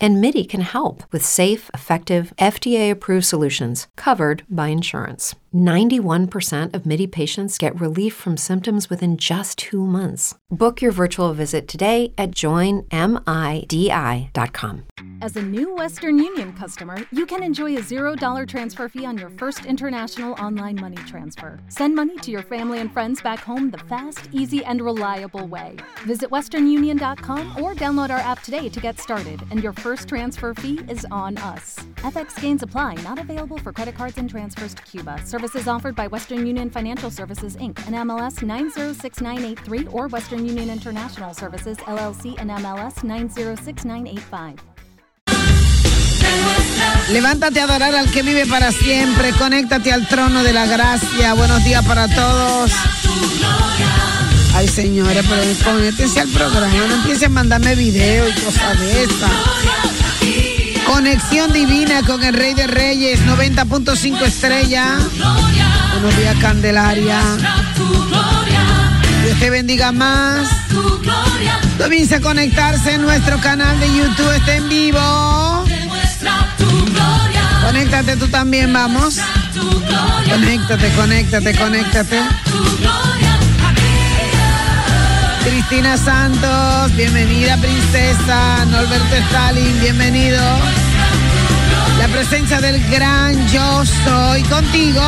and MIDI can help with safe, effective, FDA approved solutions covered by insurance. 91% of MIDI patients get relief from symptoms within just two months. Book your virtual visit today at joinmidi.com. As a new Western Union customer, you can enjoy a $0 transfer fee on your first international online money transfer. Send money to your family and friends back home the fast, easy, and reliable way. Visit westernunion.com or download our app today to get started, and your first transfer fee is on us. FX gains apply, not available for credit cards and transfers to Cuba. Services offered by Western Union Financial Services Inc. and MLS 906983 or Western Union International Services LLC and MLS 906985. Levántate a adorar al que vive para siempre. Conéctate al trono de la gracia. Buenos días para todos. Ay, señores, pero conéctense al programa. No empiecen a mandarme videos y cosas de esas. Conexión divina con el Rey de Reyes, 90.5 estrella. Buenos días, Candelaria. Dios te bendiga más. Comienza a conectarse en nuestro canal de YouTube. Está en vivo. Conéctate tú también, vamos. Conéctate, conéctate, conéctate. Cristina Santos, bienvenida princesa. Norberto Stalin, bienvenido. La presencia del gran yo soy contigo.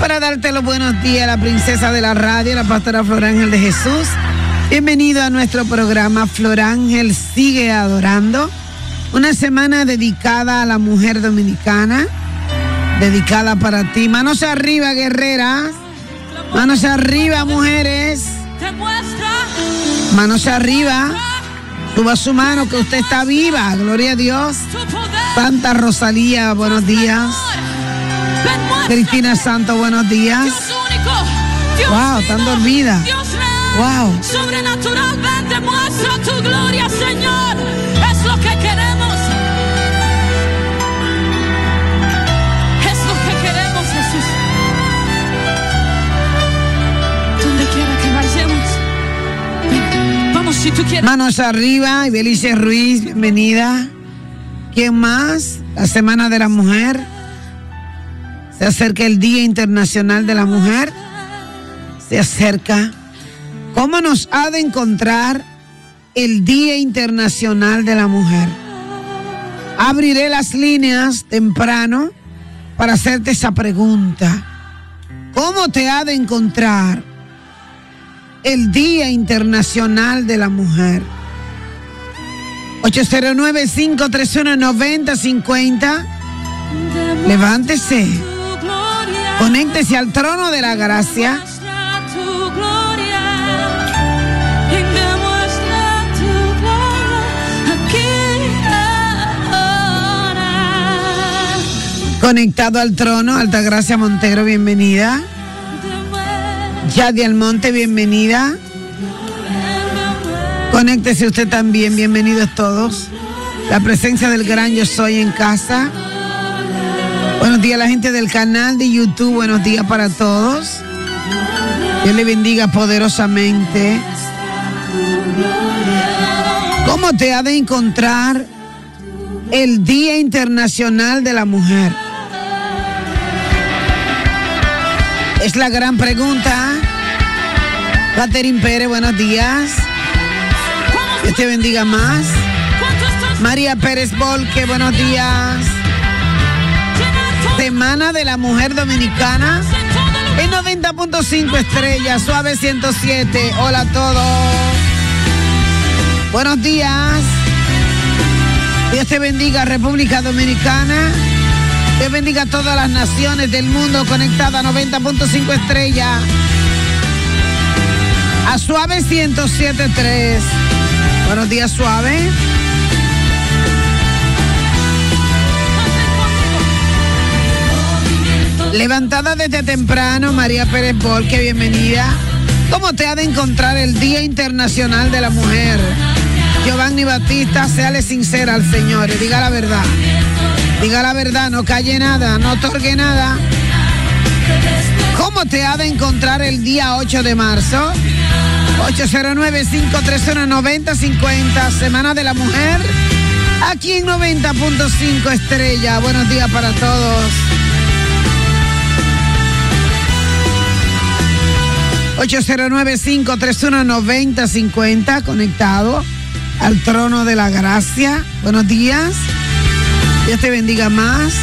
Para darte los buenos días, la princesa de la radio, la pastora Flor Ángel de Jesús. Bienvenido a nuestro programa Flor Ángel Sigue Adorando. Una semana dedicada a la mujer dominicana, dedicada para ti. Manos arriba, guerreras. Manos arriba, mujeres. Manos arriba. Suba su mano que usted está viva. Gloria a Dios. Santa Rosalía, buenos días. Cristina Santo, buenos días. Wow, están dormida. Wow. Sobrenaturalmente muestra tu gloria, Señor. Es lo que queremos. Es lo que queremos, Jesús. Donde quiera que vayamos. Vamos, si tú quieres. Manos arriba, Belice Ruiz, bienvenida. ¿Quién más? La Semana de la Mujer. Se acerca el Día Internacional de la Mujer. Se acerca. ¿Cómo nos ha de encontrar el Día Internacional de la Mujer? Abriré las líneas temprano para hacerte esa pregunta. ¿Cómo te ha de encontrar el Día Internacional de la Mujer? 809-531-9050. Levántese. Conéctese al trono de la gracia. Conectado al trono, Altagracia Montero, bienvenida. Yadi Almonte, bienvenida. Conéctese usted también, bienvenidos todos. La presencia del gran yo soy en casa. Buenos días la gente del canal de YouTube, buenos días para todos. Dios le bendiga poderosamente. ¿Cómo te ha de encontrar el Día Internacional de la Mujer? Es la gran pregunta. Catherine Pérez, buenos días. Dios te bendiga más. María Pérez Volque, buenos días. Semana de la Mujer Dominicana. En 90.5 estrellas, suave 107. Hola a todos. Buenos días. Dios te bendiga, República Dominicana. Dios bendiga a todas las naciones del mundo conectada a 90.5 estrella. A Suave 107.3. Buenos días, Suave. Levantada desde temprano, María Pérez Borque, bienvenida. ¿Cómo te ha de encontrar el Día Internacional de la Mujer? Giovanni Batista, séale sincera al Señor y diga la verdad. Diga la verdad, no calle nada, no otorgue nada. ¿Cómo te ha de encontrar el día 8 de marzo? 809-531-9050, Semana de la Mujer, aquí en 90.5 Estrella. Buenos días para todos. 809-531-9050, conectado al trono de la gracia. Buenos días. Dios te bendiga más.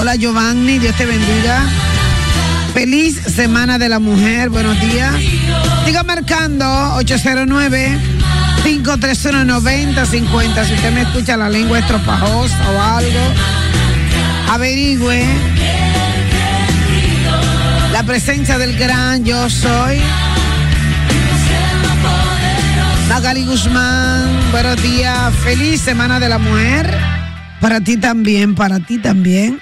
Hola Giovanni, Dios te bendiga. Feliz Semana de la Mujer, buenos días. Siga marcando 809-531-9050. Si usted me escucha la lengua estropajosa o algo, averigüe la presencia del gran yo soy. Magali Guzmán, buenos días. Feliz Semana de la Mujer. Para ti también, para ti también.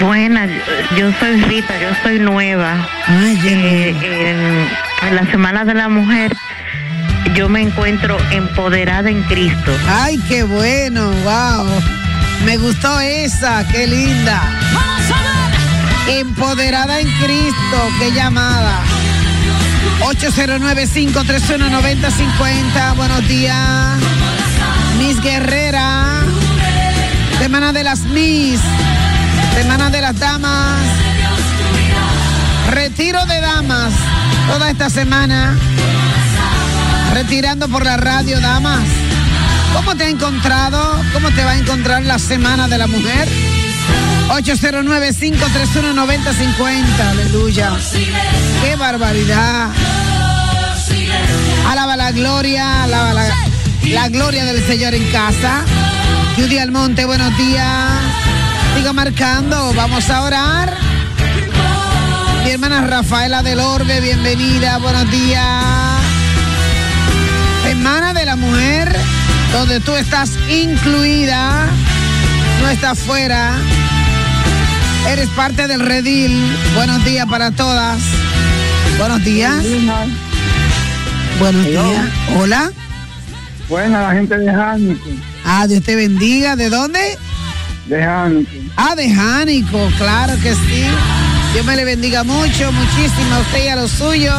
Buena, yo soy Rita, yo soy nueva. Ay, Eh, en, en la Semana de la Mujer yo me encuentro empoderada en Cristo. Ay, qué bueno, wow. Me gustó esa, qué linda. Empoderada en Cristo, qué llamada. 809-531-9050, buenos días. Miss Guerrera. Semana de las Miss. Semana de las Damas. Retiro de damas. Toda esta semana. Retirando por la radio, damas. ¿Cómo te ha encontrado? ¿Cómo te va a encontrar la Semana de la Mujer? 809-531-9050. Aleluya. ¡Qué barbaridad! Alaba la gloria, alaba la, la gloria del Señor en casa. Judy Almonte, buenos días. Siga marcando, vamos a orar. Mi hermana Rafaela del Orbe, bienvenida, buenos días. Semana de la Mujer, donde tú estás incluida, no estás fuera. Eres parte del redil. Buenos días para todas. Buenos días. Buenos días. Hola. Buena la gente de Jánico, Ah, Dios te bendiga. ¿De dónde? de Jánico. Ah, de Jánico, claro que sí. Dios me le bendiga mucho, muchísimo a usted y a los suyos.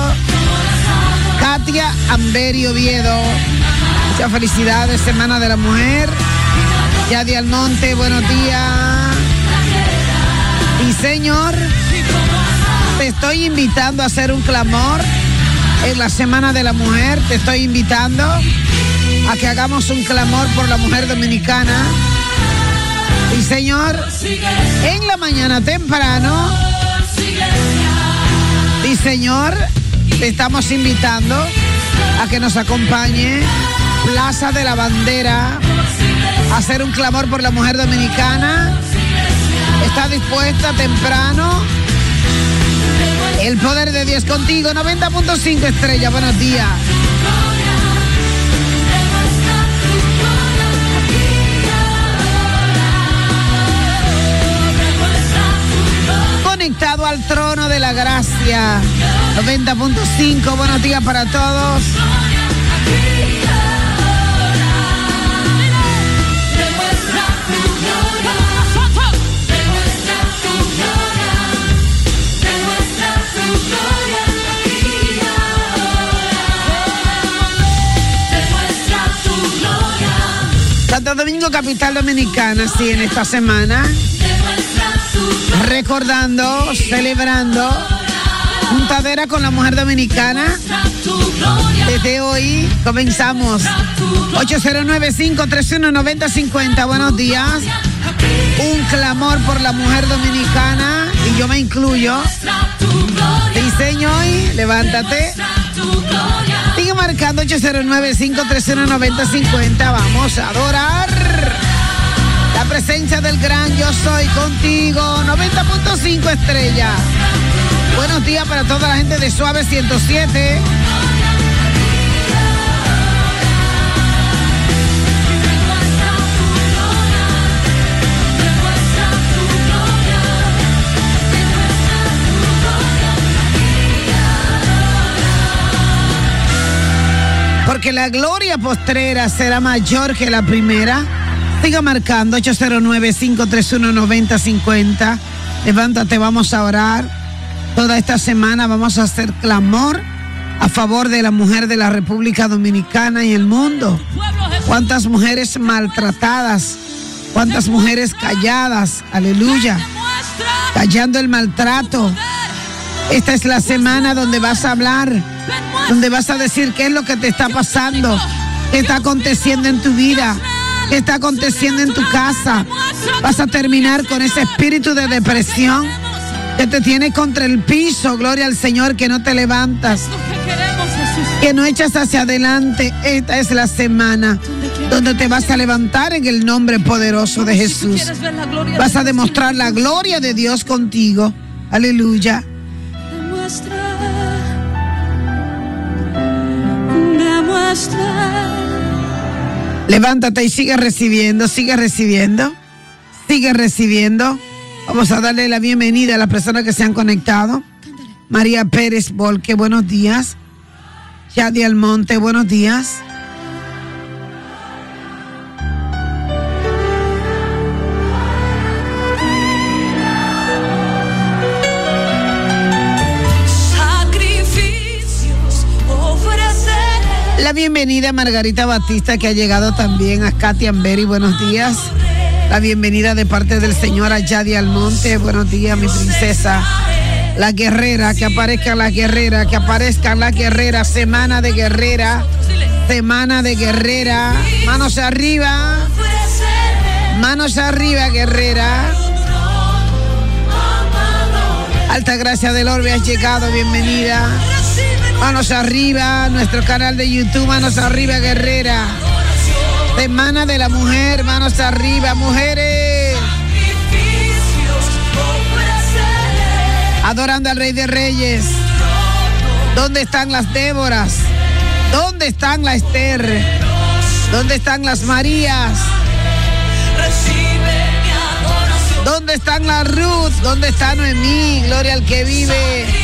Katia Amberi Oviedo. Muchas felicidades, Semana de la Mujer. Yadi Almonte, buenos días. Y Señor, te estoy invitando a hacer un clamor en la Semana de la Mujer. Te estoy invitando a que hagamos un clamor por la mujer dominicana. Y Señor, en la mañana temprano, y Señor, te estamos invitando a que nos acompañe Plaza de la Bandera a hacer un clamor por la mujer dominicana. Está dispuesta temprano. El poder de Dios contigo, 90.5 estrella, buenos días. Conectado al trono de la gracia, 90.5, buenos días para todos. Santo Domingo, capital dominicana, sí, en esta semana. Recordando, celebrando, juntadera con la mujer dominicana. Desde hoy comenzamos. 809-531-9050. Buenos días. Un clamor por la mujer dominicana. Y yo me incluyo. Diseño hoy, levántate. Sigue marcando 809-531-9050. Vamos a adorar presencia del gran Yo Soy contigo, 90.5 estrella. Buenos días para toda la gente de Suave 107. Porque la gloria postrera será mayor que la primera. Siga marcando 809-531-9050. Levántate, vamos a orar. Toda esta semana vamos a hacer clamor a favor de la mujer de la República Dominicana y el mundo. Cuántas mujeres maltratadas, cuántas mujeres calladas, aleluya, callando el maltrato. Esta es la semana donde vas a hablar, donde vas a decir qué es lo que te está pasando, qué está aconteciendo en tu vida, qué está aconteciendo en tu casa. Vas a terminar con ese espíritu de depresión que te tiene contra el piso, gloria al Señor, que no te levantas que no echas hacia adelante. Esta es la semana donde te vas a levantar en el nombre poderoso de Jesús. Vas a demostrar la gloria de Dios contigo. Aleluya. Levántate y sigue recibiendo, sigue recibiendo, sigue recibiendo. Vamos a darle la bienvenida a las personas que se han conectado. María Pérez Volque, buenos días. Yadi Almonte, buenos días. Bienvenida a Margarita Batista que ha llegado también a Katy Amberi, buenos días. La bienvenida de parte del señor a Yadi Almonte, buenos días mi princesa. La guerrera, que aparezca la guerrera, que aparezca la guerrera, semana de guerrera, semana de guerrera, manos arriba, manos arriba, guerrera. Alta gracia del orbe has llegado, bienvenida. Manos arriba, nuestro canal de YouTube, manos arriba, guerrera. Semana de la mujer, manos arriba, mujeres. adorando al Rey de Reyes. ¿Dónde están las Déboras? ¿Dónde están la Esther? ¿Dónde están las Marías? ¿Dónde están la Ruth? ¿Dónde está Noemí? Gloria al que vive.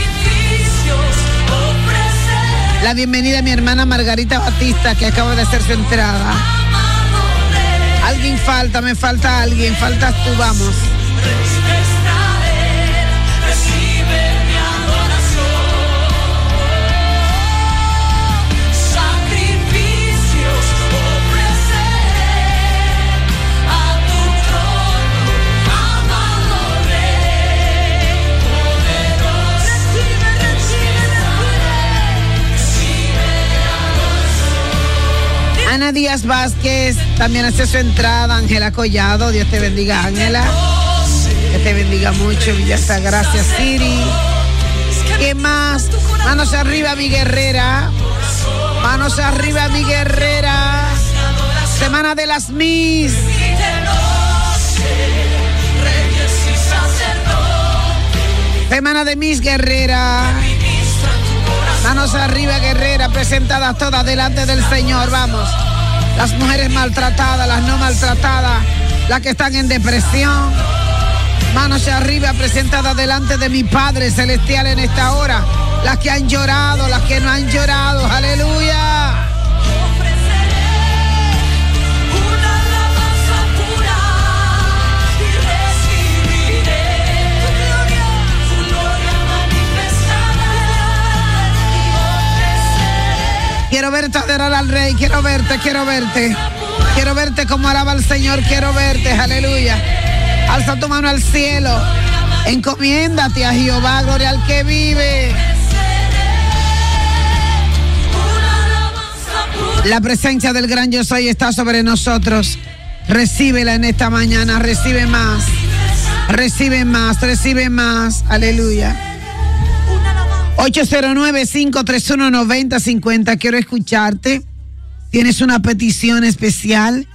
La bienvenida a mi hermana Margarita Batista que acaba de hacer su entrada. Alguien falta, me falta alguien, faltas tú, vamos. Díaz Vázquez también hace su entrada. Ángela Collado, Dios te bendiga, Ángela. Que te bendiga mucho, Villa Gracias, Siri. ¿Qué más? Manos arriba, mi guerrera. Manos arriba, mi guerrera. Semana de las Mis. Semana de Mis Guerrera. Manos arriba, guerrera, presentadas todas delante del Señor. Vamos. Las mujeres maltratadas, las no maltratadas, las que están en depresión. Manos arriba, presentadas delante de mi Padre Celestial en esta hora. Las que han llorado, las que no han llorado. Aleluya. Quiero verte adorar al Rey, quiero verte, quiero verte. Quiero verte como alaba al Señor, quiero verte, aleluya. Alza tu mano al cielo. Encomiéndate a Jehová, gloria al que vive. La presencia del gran yo soy está sobre nosotros. Recíbela en esta mañana, recibe más. Recibe más, recibe más. Aleluya. 809-531-9050. Quiero escucharte. Tienes una petición especial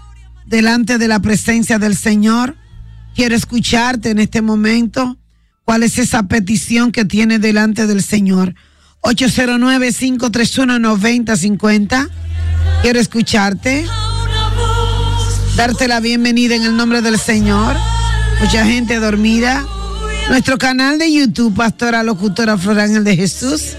delante de la presencia del Señor. Quiero escucharte en este momento. ¿Cuál es esa petición que tiene delante del Señor? 809-531-9050. Quiero escucharte. Darte la bienvenida en el nombre del Señor. Mucha gente dormida. Nuestro canal de YouTube, Pastora Locutora Flor Ángel de Jesús.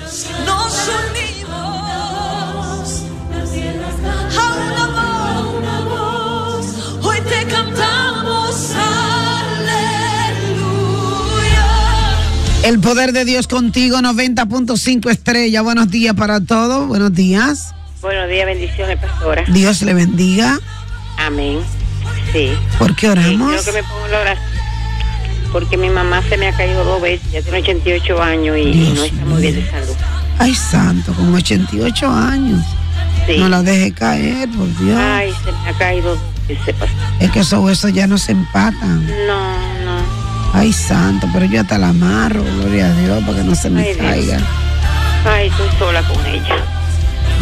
El poder de Dios contigo, 90.5 estrella. Buenos días para todos. Buenos días. Buenos días, bendiciones, pastora. Dios le bendiga. Amén. Sí. ¿Por qué oramos? Creo que me pongo la oración porque mi mamá se me ha caído dos veces, ya tiene 88 años y Dios no está muy bien de salud. Ay, santo, con 88 años. Sí. No la deje caer, por Dios. Ay, se me ha caído. Es que esos huesos ya no se empatan. No, no. Ay, santo, pero yo hasta la amarro, gloria a Dios, para que no se me Ay, Dios. caiga. Ay, estoy sola con ella.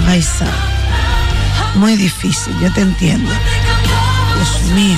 Ay, santo. Muy difícil, yo te entiendo. Dios mío.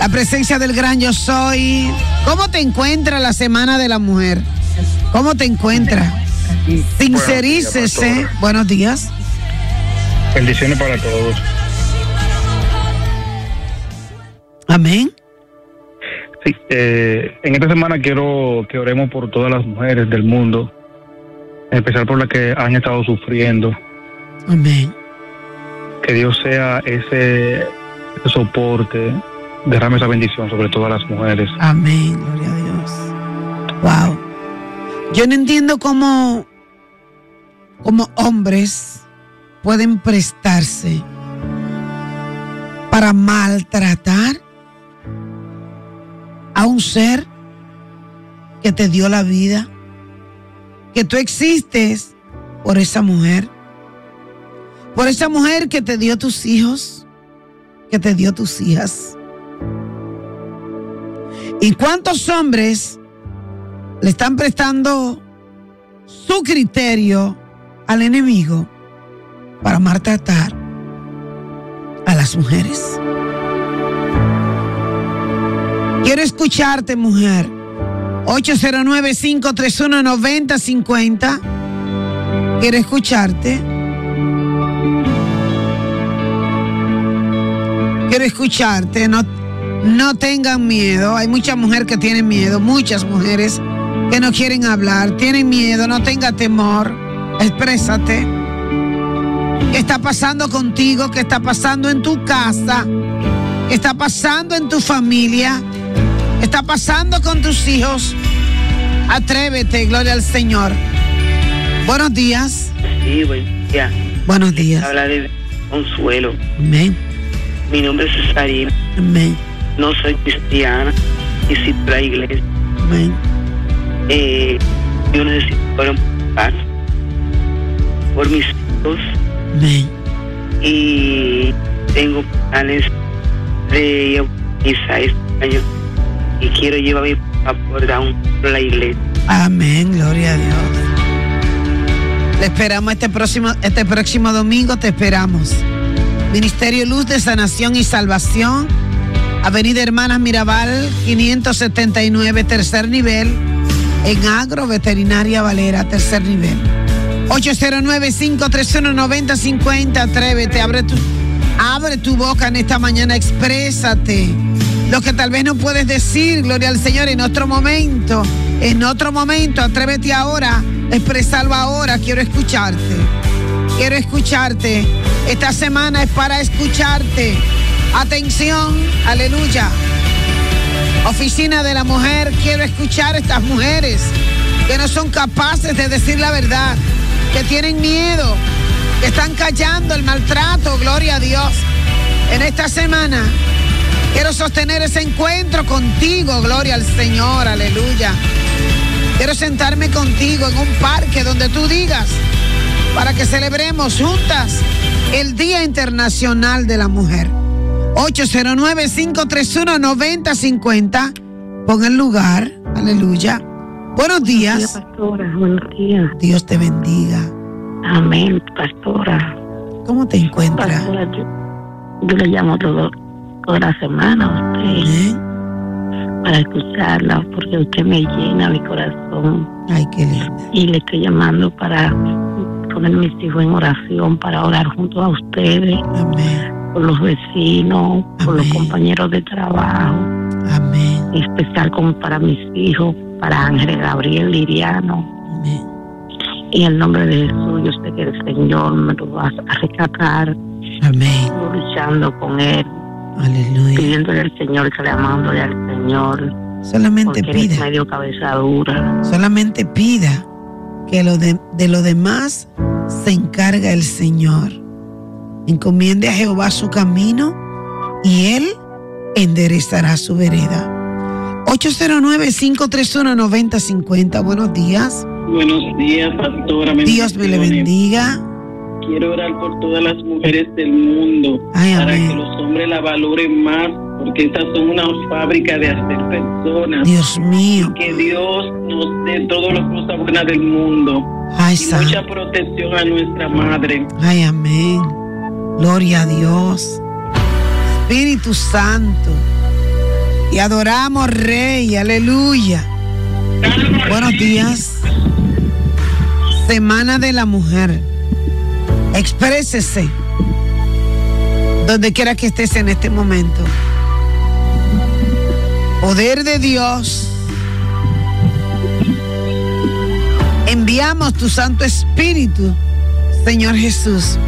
La presencia del gran yo soy. ¿Cómo te encuentra la Semana de la Mujer? ¿Cómo te encuentra? Sincerícese. Buenos días. Bendiciones para todos. Amén. Sí, eh, en esta semana quiero que oremos por todas las mujeres del mundo, en especial por las que han estado sufriendo. Amén. Que Dios sea ese, ese soporte, derrame esa bendición sobre todas las mujeres. Amén. Gloria a Dios. Wow. Yo no entiendo cómo, cómo hombres pueden prestarse para maltratar a un ser que te dio la vida, que tú existes por esa mujer, por esa mujer que te dio tus hijos, que te dio tus hijas. ¿Y cuántos hombres le están prestando su criterio al enemigo para maltratar a las mujeres? Quiero escucharte, mujer. 809-531-9050. Quiero escucharte. Quiero escucharte. No, no tengan miedo. Hay muchas mujeres que tienen miedo. Muchas mujeres que no quieren hablar. Tienen miedo. No tenga temor. Exprésate. ¿Qué está pasando contigo? ¿Qué está pasando en tu casa? ¿Qué está pasando en tu familia? ¿Qué está pasando con tus hijos? Atrévete, gloria al Señor. Buenos días. Sí, buen día. Buenos días. Habla de Consuelo. Amén. Mi nombre es Cesarín. Amén. No soy cristiana. Visito la iglesia. Amén. Eh, yo necesito orar por mis hijos. Amén. y tengo planes de misa este año y quiero llevar a mi papá por down por la iglesia. Amén, gloria a Dios. Le esperamos este próximo, este próximo domingo, te esperamos. Ministerio Luz de Sanación y Salvación, Avenida Hermanas Mirabal, 579, tercer nivel, en Agro Veterinaria Valera, tercer nivel. 809-531-9050, atrévete, abre tu, abre tu boca en esta mañana, exprésate. Lo que tal vez no puedes decir, gloria al Señor, en otro momento, en otro momento, atrévete ahora, expresarlo ahora, quiero escucharte. Quiero escucharte. Esta semana es para escucharte. Atención, aleluya. Oficina de la Mujer, quiero escuchar a estas mujeres que no son capaces de decir la verdad, que tienen miedo, que están callando el maltrato, gloria a Dios. En esta semana quiero sostener ese encuentro contigo, gloria al Señor, aleluya. Quiero sentarme contigo en un parque donde tú digas, para que celebremos juntas el Día Internacional de la Mujer. 809-531-9050. Pon el lugar, aleluya. Buenos días. pastora. Buenos días. Dios te bendiga. Amén, pastora. ¿Cómo te encuentras? Pastora, yo, yo le llamo todo, toda la semana a usted. para escucharla porque usted me llena mi corazón. Ay, qué lindo. Y le estoy llamando para poner mis hijos en oración, para orar junto a ustedes. Por los vecinos, por los compañeros de trabajo. Amén. Especial como para mis hijos, para Ángel Gabriel Liriano. Amén. En el nombre de Jesús, yo sé que el Señor me lo va a rescatar. Amén. Estoy luchando con Él. Aleluya. Pidiéndole al Señor, clamándole al Señor. Solamente es pida. medio cabeza dura. Solamente pida que lo de, de lo demás se encarga el Señor. Encomiende a Jehová su camino y Él enderezará su vereda. 809-531-9050. Buenos días. Buenos días, pastora. Dios me le bendiga. Quiero orar por todas las mujeres del mundo Ay, para amén. que los hombres la valoren más, porque estas son una fábrica de hacer personas. Dios mío. Que Dios nos dé todas las cosas buenas del mundo Ay, y mucha protección a nuestra madre. Ay, amén. Gloria a Dios. Espíritu Santo. Y adoramos, Rey. Aleluya. Buenos días. Semana de la Mujer. Exprésese. Donde quiera que estés en este momento. Poder de Dios. Enviamos tu Santo Espíritu, Señor Jesús.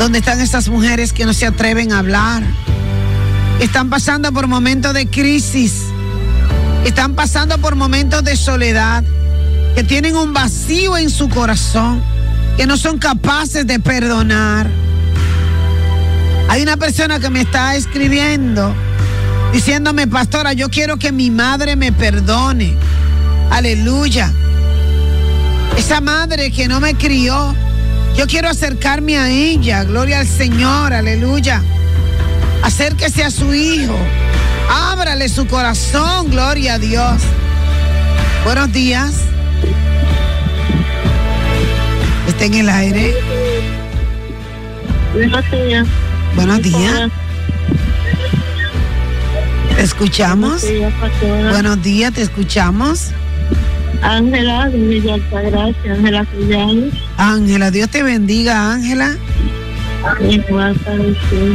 ¿Dónde están esas mujeres que no se atreven a hablar? Están pasando por momentos de crisis. Están pasando por momentos de soledad. Que tienen un vacío en su corazón. Que no son capaces de perdonar. Hay una persona que me está escribiendo diciéndome, pastora, yo quiero que mi madre me perdone. Aleluya. Esa madre que no me crió, yo quiero acercarme a ella. Gloria al Señor, aleluya. Acérquese a su hijo. Ábrale su corazón, gloria a Dios. Buenos días. Está en el aire. Buenos días. Buenos días. ¿Te escuchamos? Buenos días, pastora. Buenos días, te escuchamos. Ángela de Villa Altagracia, Ángela Cuyanes. Ángela, Dios te bendiga, Ángela.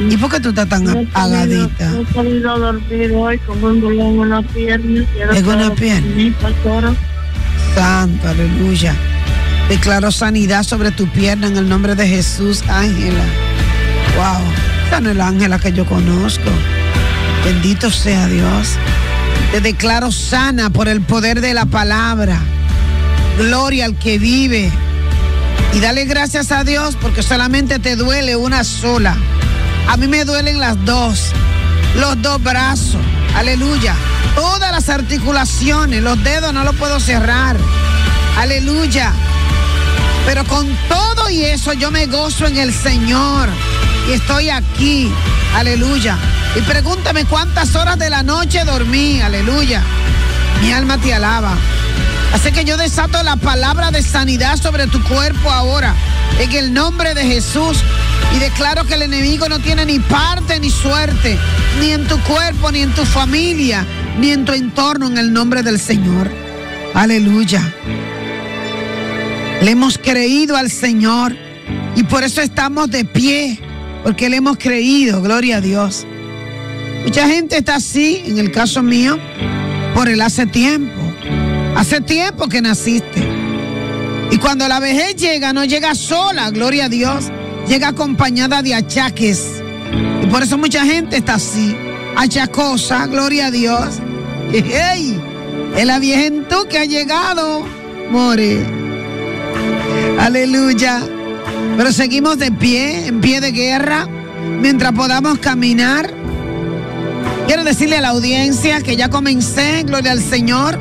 ¿Y por qué tú estás tan apagadita? No he podido dormir hoy con un dolor en una pierna. ¿En una pierna? Santo, aleluya. Declaro sanidad sobre tu pierna en el nombre de Jesús, Ángela. Wow, esa no es la Ángela que yo conozco. Bendito sea Dios. Te declaro sana por el poder de la palabra. Gloria al que vive. Y dale gracias a Dios porque solamente te duele una sola. A mí me duelen las dos. Los dos brazos. Aleluya. Todas las articulaciones. Los dedos no los puedo cerrar. Aleluya. Pero con todo y eso yo me gozo en el Señor. Y estoy aquí. Aleluya. Y pregúntame cuántas horas de la noche dormí. Aleluya. Mi alma te alaba. Así que yo desato la palabra de sanidad sobre tu cuerpo ahora. En el nombre de Jesús. Y declaro que el enemigo no tiene ni parte ni suerte. Ni en tu cuerpo, ni en tu familia, ni en tu entorno. En el nombre del Señor. Aleluya. Le hemos creído al Señor y por eso estamos de pie, porque le hemos creído, gloria a Dios. Mucha gente está así, en el caso mío, por el hace tiempo. Hace tiempo que naciste. Y cuando la vejez llega, no llega sola, gloria a Dios, llega acompañada de achaques. Y por eso mucha gente está así, achacosa, gloria a Dios. ¡Hey! Es la viejentud que ha llegado, more. Aleluya. Pero seguimos de pie, en pie de guerra, mientras podamos caminar. Quiero decirle a la audiencia que ya comencé, gloria al Señor.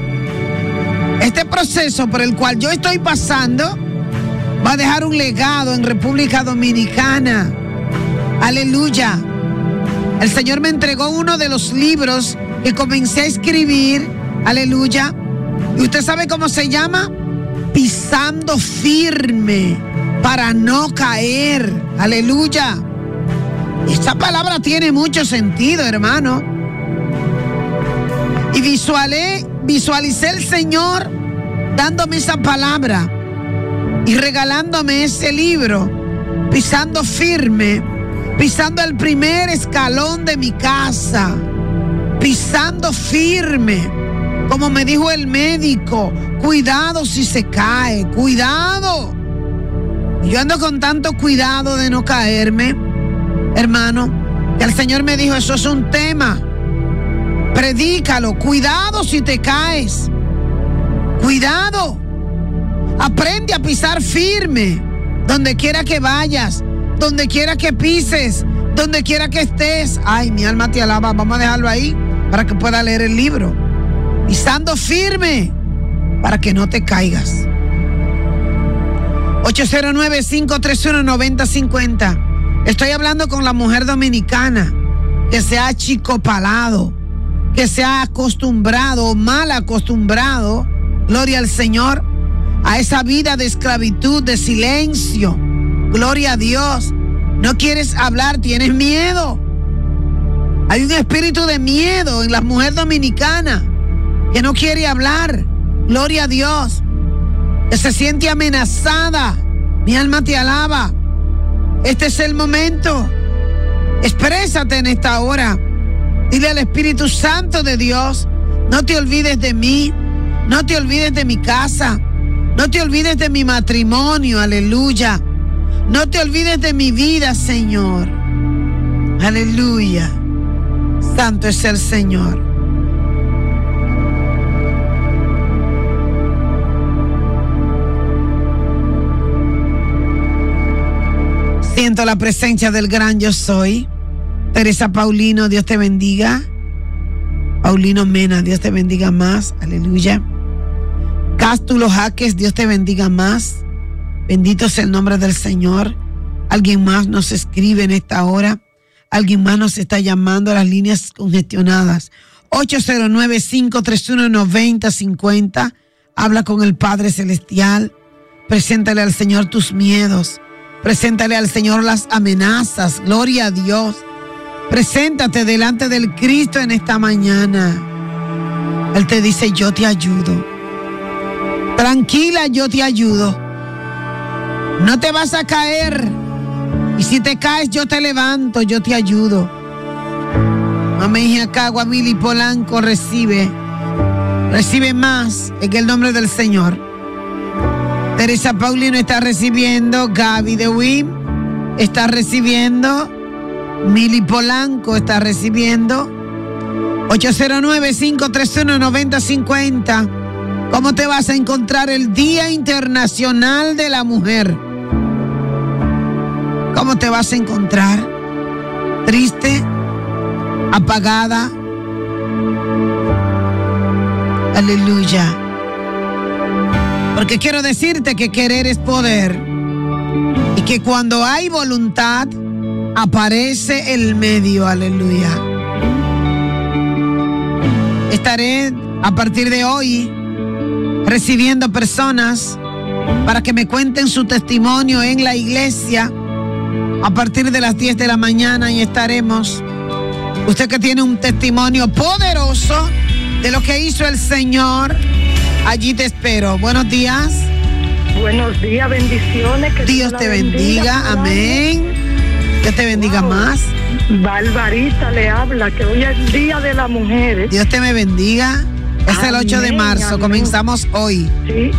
Este proceso por el cual yo estoy pasando va a dejar un legado en República Dominicana. Aleluya. El Señor me entregó uno de los libros que comencé a escribir. Aleluya. ¿Y usted sabe cómo se llama? Pisando firme para no caer. Aleluya. Esta palabra tiene mucho sentido, hermano. Y visualé, visualicé el Señor dándome esa palabra y regalándome ese libro, pisando firme, pisando el primer escalón de mi casa, pisando firme, como me dijo el médico, cuidado si se cae, cuidado. Yo ando con tanto cuidado de no caerme, hermano, que el Señor me dijo, eso es un tema. Predícalo, cuidado si te caes. Cuidado. Aprende a pisar firme donde quiera que vayas, donde quiera que pises, donde quiera que estés. Ay, mi alma te alaba. Vamos a dejarlo ahí para que pueda leer el libro. Pisando firme para que no te caigas. 809-531-9050. Estoy hablando con la mujer dominicana que se ha achicopalado, que se ha acostumbrado, mal acostumbrado, gloria al Señor, a esa vida de esclavitud, de silencio. Gloria a Dios. No quieres hablar, tienes miedo. Hay un espíritu de miedo en la mujer dominicana que no quiere hablar. Gloria a Dios. Que se siente amenazada. Mi alma te alaba. Este es el momento. Exprésate en esta hora. Dile al Espíritu Santo de Dios, no te olvides de mí, no te olvides de mi casa, no te olvides de mi matrimonio, aleluya. No te olvides de mi vida, Señor. Aleluya. Santo es el Señor. Siento la presencia del gran yo soy. Teresa Paulino, Dios te bendiga. Paulino Mena, Dios te bendiga más. Aleluya. Cástulo Jaques, Dios te bendiga más. Bendito sea el nombre del Señor. Alguien más nos escribe en esta hora. Alguien más nos está llamando a las líneas congestionadas. 809-531-9050. Habla con el Padre Celestial. Preséntale al Señor tus miedos. Preséntale al Señor las amenazas. Gloria a Dios. Preséntate delante del Cristo en esta mañana. Él te dice, yo te ayudo. Tranquila, yo te ayudo. No te vas a caer. Y si te caes, yo te levanto, yo te ayudo. Amén, acá, Guamili Polanco recibe. Recibe más en el nombre del Señor. Teresa Paulino está recibiendo. Gaby de Wim está recibiendo. Mili Polanco está recibiendo. 809-531-9050. ¿Cómo te vas a encontrar el Día Internacional de la Mujer? ¿Cómo te vas a encontrar? Triste, apagada. Aleluya. Porque quiero decirte que querer es poder. Y que cuando hay voluntad, aparece el medio. Aleluya. Estaré a partir de hoy recibiendo personas para que me cuenten su testimonio en la iglesia a partir de las 10 de la mañana y estaremos. Usted que tiene un testimonio poderoso de lo que hizo el Señor, allí te espero. Buenos días. Buenos días, bendiciones. Que Dios te bendiga, amén. Dios te bendiga más. Barbarita le habla, que hoy es el Día de las Mujeres. Dios te me bendiga. Es el 8 de marzo, amén. comenzamos hoy. Sí,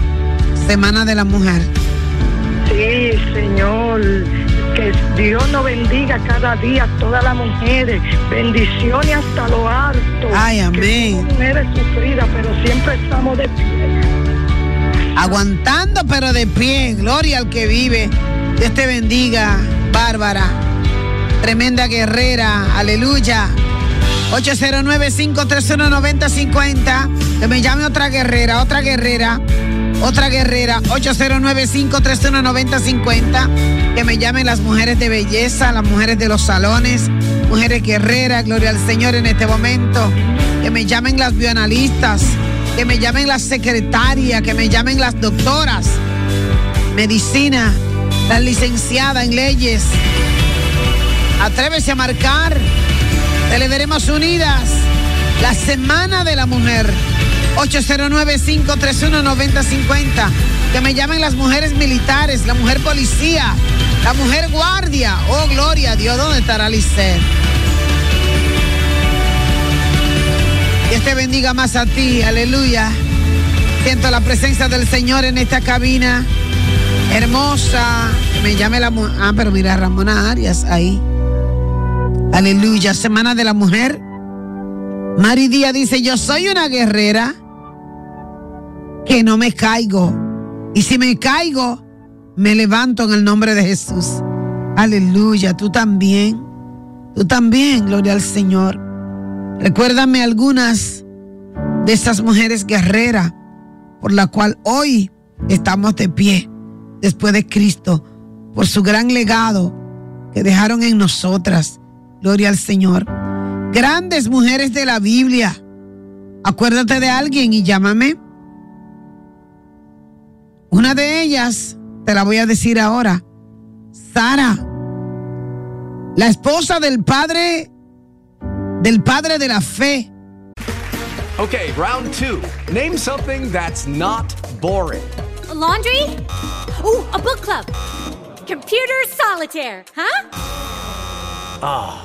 Semana de la Mujer. sí, Señor. Que Dios nos bendiga cada día a todas las mujeres. Bendiciones hasta lo alto. Ay, amén. Que mujeres sufridas, pero siempre estamos de pie. Aguantando pero de pie. Gloria al que vive. Dios te bendiga, Bárbara. Tremenda guerrera. Aleluya. 809-531-9050. Que me llame otra guerrera, otra guerrera, otra guerrera. 809-531-9050. Que me llamen las mujeres de belleza, las mujeres de los salones, mujeres guerreras. Gloria al Señor en este momento. Que me llamen las bioanalistas. Que me llamen las secretarias. Que me llamen las doctoras. Medicina. Las licenciadas en leyes. Atrévese a marcar. Te le veremos unidas. La Semana de la Mujer. 809-531-9050. Que me llamen las mujeres militares, la mujer policía, la mujer guardia. Oh, gloria a Dios, ¿dónde estará Lisset? Dios te bendiga más a ti, aleluya. Siento la presencia del Señor en esta cabina. Hermosa. Que me llame la mujer. Ah, pero mira, Ramona Arias ahí. Aleluya. Semana de la mujer. Mari Díaz dice, yo soy una guerrera que no me caigo. Y si me caigo, me levanto en el nombre de Jesús. Aleluya, tú también. Tú también, gloria al Señor. Recuérdame algunas de esas mujeres guerreras por la cual hoy estamos de pie después de Cristo, por su gran legado que dejaron en nosotras. Gloria al Señor. Grandes mujeres de la Biblia. Acuérdate de alguien y llámame. Una de ellas, te la voy a decir ahora, Sara, la esposa del padre, del padre de la fe. Okay, round two. Name something that's not boring. A laundry? Ooh, a book club. Computer solitaire, huh? Ah,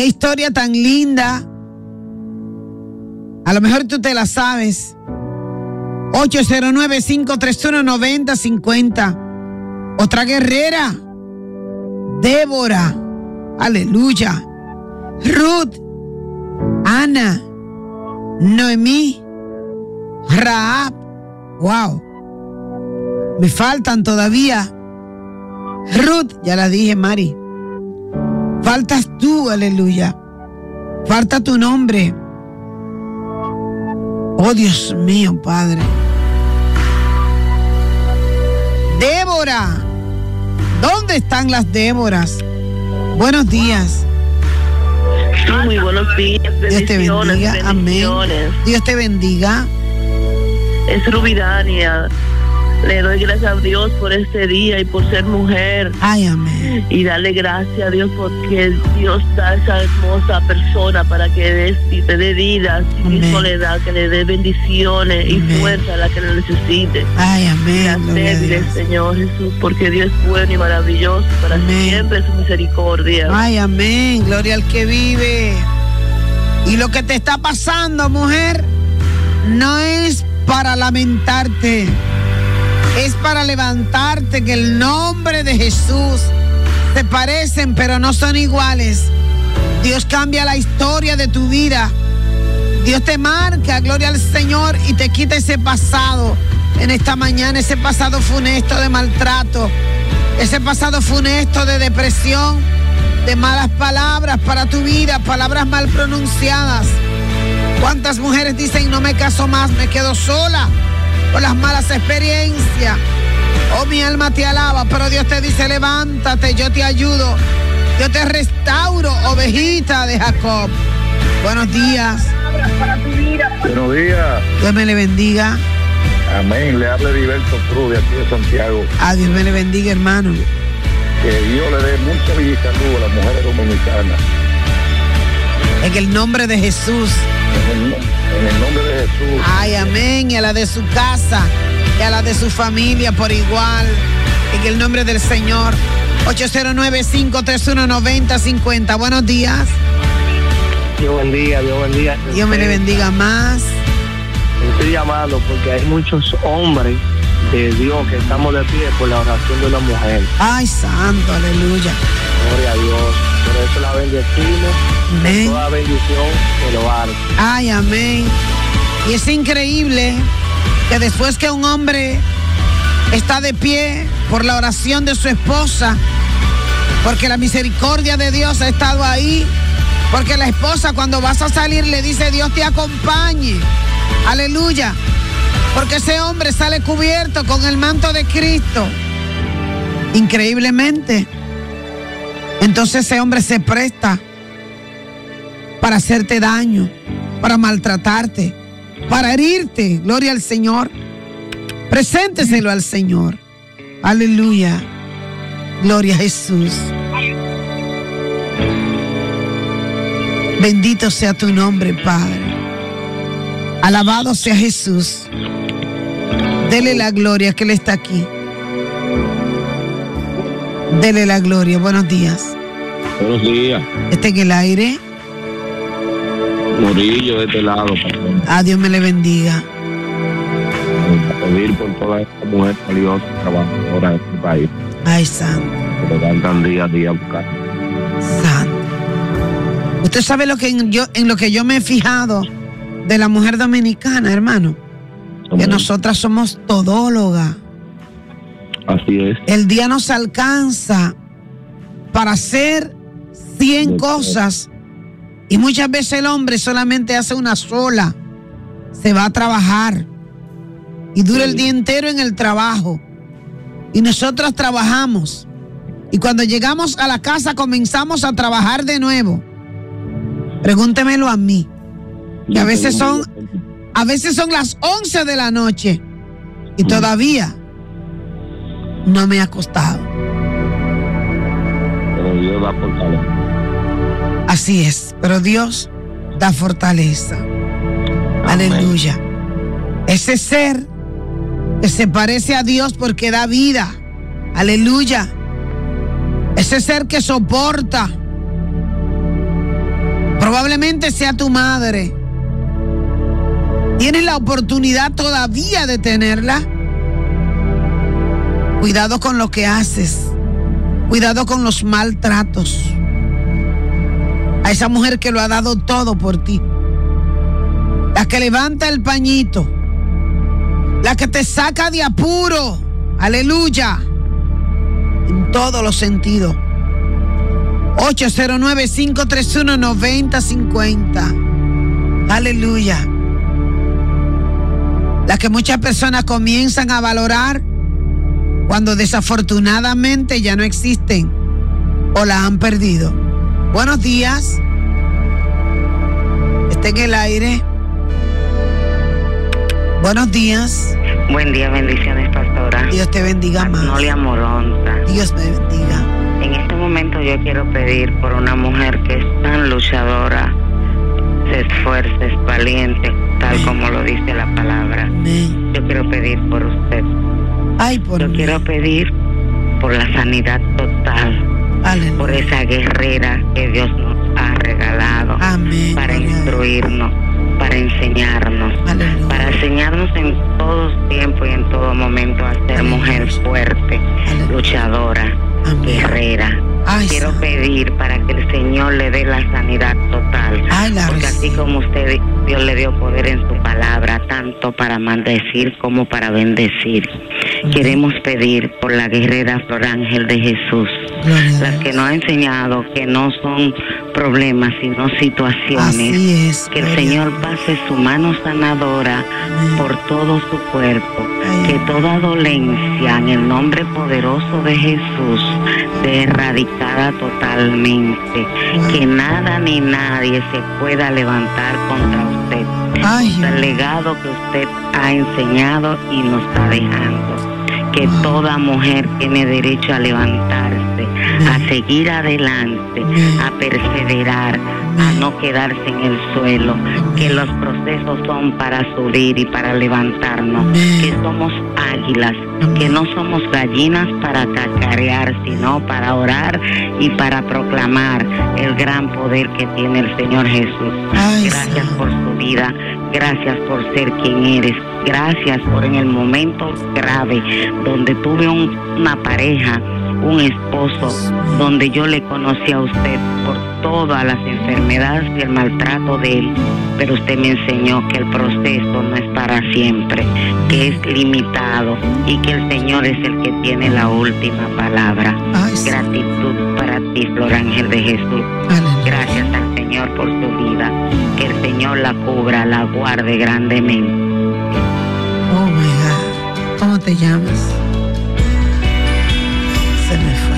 Qué historia tan linda. A lo mejor tú te la sabes. 809-531-9050. Otra guerrera. Débora. Aleluya. Ruth. Ana. Noemí. Raab. Wow. Me faltan todavía. Ruth, ya la dije, Mari. Faltas tú, aleluya. Falta tu nombre. Oh Dios mío, Padre. Débora. ¿Dónde están las Déboras? Buenos días. Muy buenos días. Dios te bendiga. Amén. Dios te bendiga. Es Rubidania. Le doy gracias a Dios por este día y por ser mujer. Ay, amén. Y darle gracias a Dios porque Dios da a esa hermosa persona para que dé, y te dé vida Amén. soledad, que le dé bendiciones y fuerza a la que lo necesite. Ay, amén. Servirle, Dios. Señor Jesús, porque Dios es bueno y maravilloso para siempre su misericordia. Ay, amén. Gloria al que vive. Y lo que te está pasando, mujer, no es para lamentarte. Es para levantarte que el nombre de Jesús se parecen, pero no son iguales. Dios cambia la historia de tu vida. Dios te marca, gloria al Señor, y te quita ese pasado en esta mañana, ese pasado funesto de maltrato, ese pasado funesto de depresión, de malas palabras para tu vida, palabras mal pronunciadas. ¿Cuántas mujeres dicen no me caso más, me quedo sola por las malas experiencias? Oh, mi alma te alaba, pero Dios te dice, levántate, yo te ayudo, yo te restauro, ovejita de Jacob. Buenos días, Buenos días. Dios me le bendiga. Amén. Le habla Heriberto Cruz de aquí de Santiago. A Dios me le bendiga, hermano. Que Dios le dé mucha vida y salud a las mujeres dominicanas. En el nombre de Jesús. En el, en el nombre de Jesús. Ay, amén. Y a la de su casa y a la de su familia por igual. En el nombre del Señor. 809-531-9050. Buenos días. Dios bendiga, Dios bendiga. Dios me le bendiga más. Estoy llamando porque hay muchos hombres de Dios que estamos de pie por la oración de una mujer. Ay, santo, aleluya. Gloria a Dios. Por eso la bendecimos. Amén. Toda bendición que lo haga. Ay, amén. Y es increíble que después que un hombre está de pie por la oración de su esposa, porque la misericordia de Dios ha estado ahí, porque la esposa cuando vas a salir le dice Dios te acompañe. Aleluya. Porque ese hombre sale cubierto con el manto de Cristo. Increíblemente. Entonces ese hombre se presta para hacerte daño, para maltratarte, para herirte. Gloria al Señor. Presénteselo al Señor. Aleluya. Gloria a Jesús. Bendito sea tu nombre, Padre. Alabado sea Jesús. Dele la gloria que Él está aquí. Dele la gloria. Buenos días. Buenos días. Está en el aire. Murillo de este lado, patrón. A Dios me le bendiga. A pedir por toda esta mujer valiosa trabajadora de este país. Ay, santo. Que levantan día a día a buscar. Santo. Usted sabe lo que en, yo, en lo que yo me he fijado de la mujer dominicana, hermano. Que nosotras somos todólogas. Así es. El día nos alcanza para hacer 100 cosas y muchas veces el hombre solamente hace una sola. Se va a trabajar y dura el día entero en el trabajo. Y nosotros trabajamos. Y cuando llegamos a la casa comenzamos a trabajar de nuevo. Pregúntemelo a mí. Que a veces son a veces son las 11 de la noche y todavía no me he acostado. Pero Dios da calor. Así es, pero Dios da fortaleza. Aleluya. Ese ser que se parece a Dios porque da vida. Aleluya. Ese ser que soporta. Probablemente sea tu madre. ¿Tienes la oportunidad todavía de tenerla? Cuidado con lo que haces. Cuidado con los maltratos. A esa mujer que lo ha dado todo por ti. La que levanta el pañito. La que te saca de apuro. Aleluya. En todos los sentidos. 809-531-9050. Aleluya. La que muchas personas comienzan a valorar cuando desafortunadamente ya no existen o la han perdido. Buenos días. Está en el aire. Buenos días. Buen día, bendiciones, pastora. Dios te bendiga más. Magnolia Moronta. Dios me bendiga. En este momento yo quiero pedir por una mujer que es tan luchadora, se esfuerza, es valiente, tal como lo dice la palabra. Yo quiero pedir por usted. Ay, por Yo quiero pedir por la sanidad total, por esa guerrera que Dios nos ha regalado para instruirnos, para enseñarnos, para enseñarnos en todo tiempo y en todo momento a ser mujer fuerte, luchadora, guerrera. Quiero pedir para que el Señor le dé la sanidad total. porque así como usted, Dios le dio poder en su palabra, tanto para maldecir como para bendecir. Queremos pedir por la guerrera Flor Ángel de Jesús, las que nos ha enseñado que no son problemas, sino situaciones. que el Señor pase su mano sanadora por todo su cuerpo, que toda dolencia en el nombre poderoso de Jesús sea erradicada totalmente, que nada ni nadie se pueda levantar contra usted. El legado que usted ha enseñado y nos está dejando que toda mujer tiene derecho a levantarse, a seguir adelante, a perseverar, a no quedarse en el suelo, que los procesos son para subir y para levantarnos, que somos águilas, que no somos gallinas para cacarear, sino para orar y para proclamar el gran poder que tiene el Señor Jesús. Gracias por su vida, Gracias por ser quien eres. Gracias por en el momento grave donde tuve una pareja, un esposo, donde yo le conocí a usted por todas las enfermedades y el maltrato de él. Pero usted me enseñó que el proceso no es para siempre, que es limitado y que el Señor es el que tiene la última palabra. Gratitud para ti, Flor Ángel de Jesús. Gracias al Señor por su vida. La cubra, la guarde grandemente. Oh my God. ¿Cómo te llamas? Se me fue.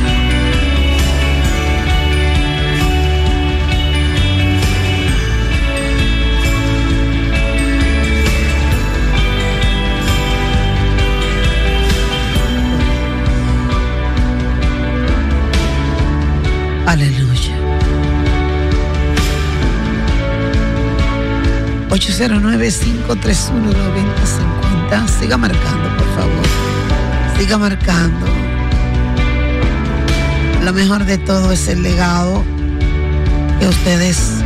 Aleluya. 809-531-9050. Siga marcando, por favor. Siga marcando. Lo mejor de todo es el legado que ustedes,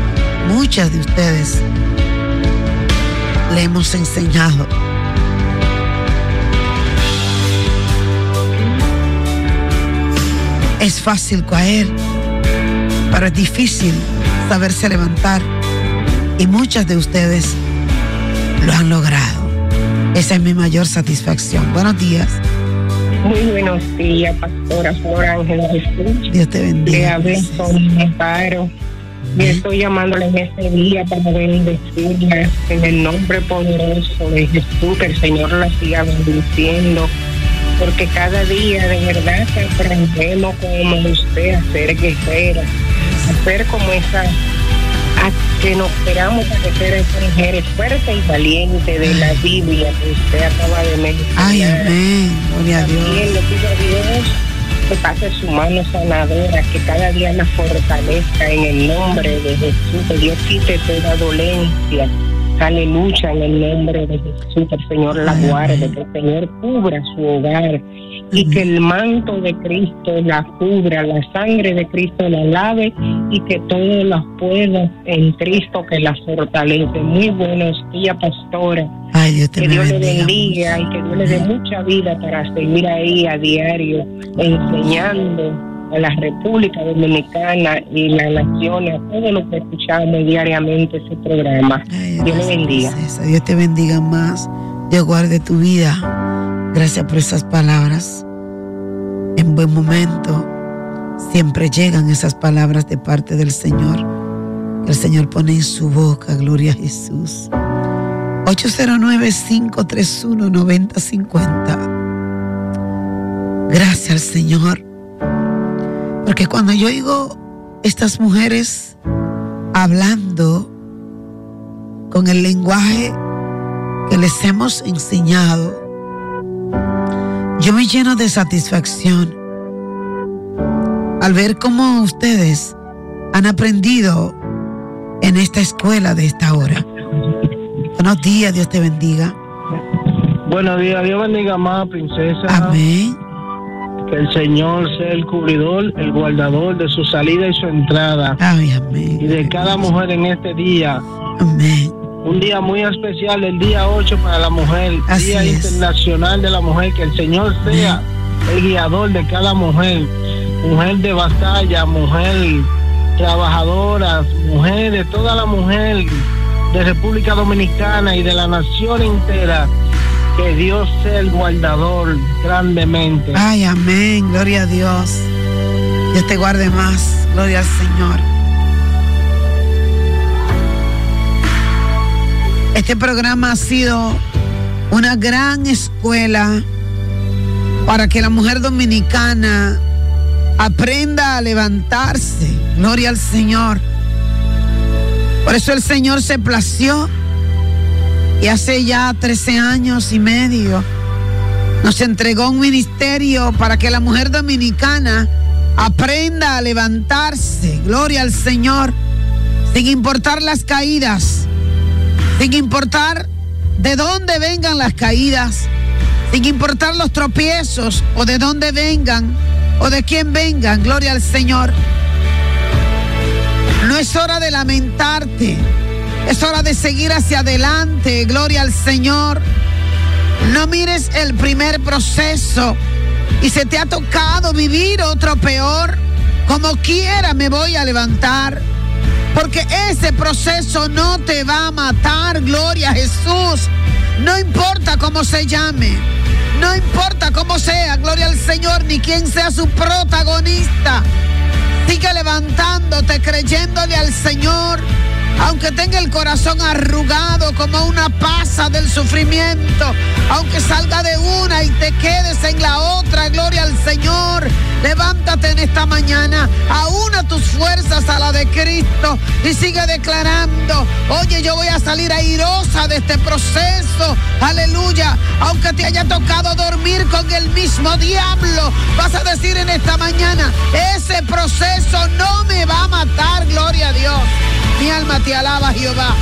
muchas de ustedes, le hemos enseñado. Es fácil caer, pero es difícil saberse levantar y muchas de ustedes lo han logrado. Esa es mi mayor satisfacción. Buenos días. Muy buenos días, Pastora Flor Ángel Jesús. Dios te bendiga. Le hablo con amparo. Y estoy llamándole en este día para bendecirla en el nombre poderoso de Jesús, que el Señor la siga bendiciendo. Porque cada día de verdad que aprendemos como usted a ser guerrera, a ser como esa que nos esperamos a ser esa mujer fuerte y valiente de la Biblia que usted acaba de mencionar. Ay, amén. Gloria a Dios. También le pido a Dios que pase su mano sanadora, que cada día la fortalezca en el nombre de Jesús, que Dios quite toda dolencia. Aleluya, en el nombre de Jesús, que el Señor la guarde, que el Señor cubra su hogar y que el manto de Cristo la cubra, la sangre de Cristo la lave y que todos las pueda en Cristo que la fortalece. Muy buenos días, pastora. Ay, Dios te que Dios le bendiga bendiga y que Dios le dé mucha vida para seguir ahí a diario enseñando a la República Dominicana y las naciones, a todo lo que escuchamos diariamente ese programa. Dios le bendiga. Princesa, Dios te bendiga más. Dios guarde tu vida. Gracias por esas palabras. En buen momento siempre llegan esas palabras de parte del Señor. El Señor pone en su boca. Gloria a Jesús. 809-531-9050. Gracias al Señor. Porque cuando yo oigo estas mujeres hablando con el lenguaje que les hemos enseñado, yo me lleno de satisfacción al ver cómo ustedes han aprendido en esta escuela de esta hora. Buenos días, Dios te bendiga. Buenos días, Dios bendiga más, princesa. Amén. Que el Señor sea el cubridor, el guardador de su salida y su entrada. Ay, amén. Y de cada mujer en este día. Amén. Un día muy especial, el día 8 para la mujer, Así Día es. Internacional de la Mujer. Que el Señor sea el guiador de cada mujer. Mujer de batalla, mujer trabajadora, mujer de toda la mujer de República Dominicana y de la nación entera. Que Dios sea el guardador grandemente. Ay, amén. Gloria a Dios. Dios te guarde más. Gloria al Señor. Este programa ha sido una gran escuela para que la mujer dominicana aprenda a levantarse. Gloria al Señor. Por eso el Señor se plació y hace ya 13 años y medio nos entregó un ministerio para que la mujer dominicana aprenda a levantarse. Gloria al Señor. Sin importar las caídas. Sin importar de dónde vengan las caídas. Sin importar los tropiezos o de dónde vengan o de quién vengan. Gloria al Señor. No es hora de lamentarte. Es hora de seguir hacia adelante. Gloria al Señor. No mires el primer proceso y se te ha tocado vivir otro peor. Como quiera me voy a levantar. Porque ese proceso no te va a matar. Gloria a Jesús. No importa cómo se llame. No importa cómo sea, gloria al Señor, ni quién sea su protagonista. Sigue levantándote, creyéndole al Señor aunque tenga el corazón arrugado como una pasa del sufrimiento, aunque salga de una y te quedes en la otra, gloria al Señor. Levántate en esta mañana, aúna tus fuerzas a la de Cristo y sigue declarando, oye, yo voy a salir airosa de este proceso, aleluya, aunque te haya tocado dormir con el mismo diablo, vas a decir en esta mañana, ese proceso no me va a matar, gloria a Dios. Mi alma te alaba, Jehová.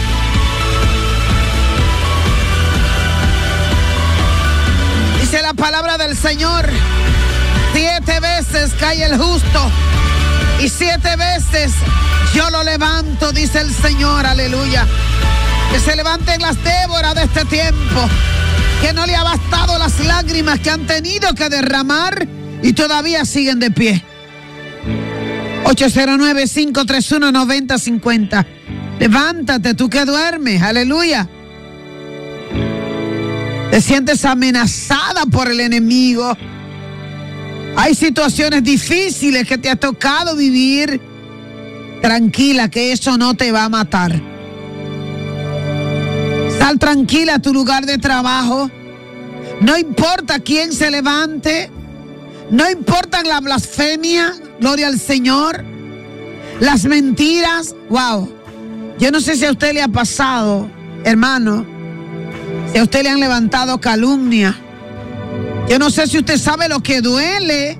Dice la palabra del Señor. Siete veces cae el justo y siete veces yo lo levanto, dice el Señor, aleluya. Que se levanten las Déboras de este tiempo, que no le ha bastado las lágrimas que han tenido que derramar y todavía siguen de pie. 809-531-9050. Levántate, tú que duermes, aleluya. Te sientes amenazada por el enemigo. Hay situaciones difíciles que te ha tocado vivir. Tranquila, que eso no te va a matar. Sal tranquila a tu lugar de trabajo. No importa quién se levante. No importa la blasfemia, gloria al Señor. Las mentiras, wow. Yo no sé si a usted le ha pasado, hermano, si a usted le han levantado calumnia. Yo no sé si usted sabe lo que duele